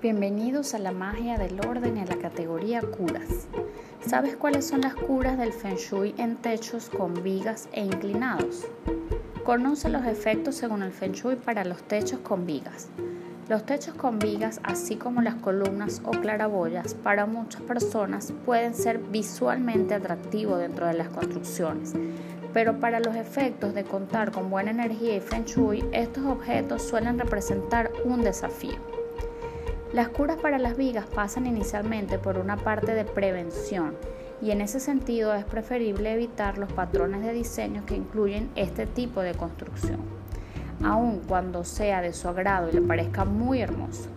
Bienvenidos a la magia del orden en la categoría curas. ¿Sabes cuáles son las curas del Feng Shui en techos con vigas e inclinados? Conoce los efectos según el Feng Shui para los techos con vigas. Los techos con vigas, así como las columnas o claraboyas, para muchas personas pueden ser visualmente atractivos dentro de las construcciones, pero para los efectos de contar con buena energía y Feng Shui, estos objetos suelen representar un desafío. Las curas para las vigas pasan inicialmente por una parte de prevención y en ese sentido es preferible evitar los patrones de diseño que incluyen este tipo de construcción, aun cuando sea de su agrado y le parezca muy hermoso.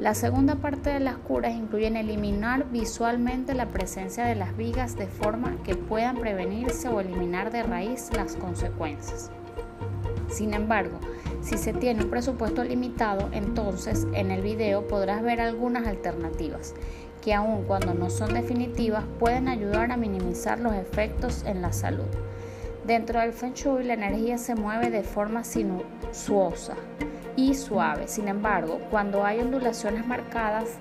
La segunda parte de las curas incluyen eliminar visualmente la presencia de las vigas de forma que puedan prevenirse o eliminar de raíz las consecuencias. Sin embargo, si se tiene un presupuesto limitado, entonces en el video podrás ver algunas alternativas que aun cuando no son definitivas pueden ayudar a minimizar los efectos en la salud. Dentro del Feng Shui la energía se mueve de forma sinuosa y suave. Sin embargo, cuando hay ondulaciones marcadas,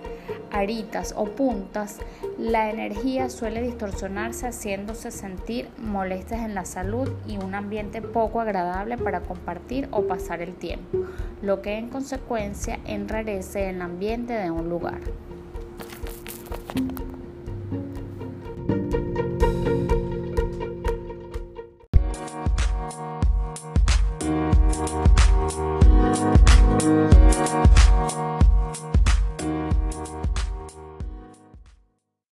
aritas o puntas, la energía suele distorsionarse haciéndose sentir molestias en la salud y un ambiente poco agradable para compartir o pasar el tiempo, lo que en consecuencia enrarece el ambiente de un lugar.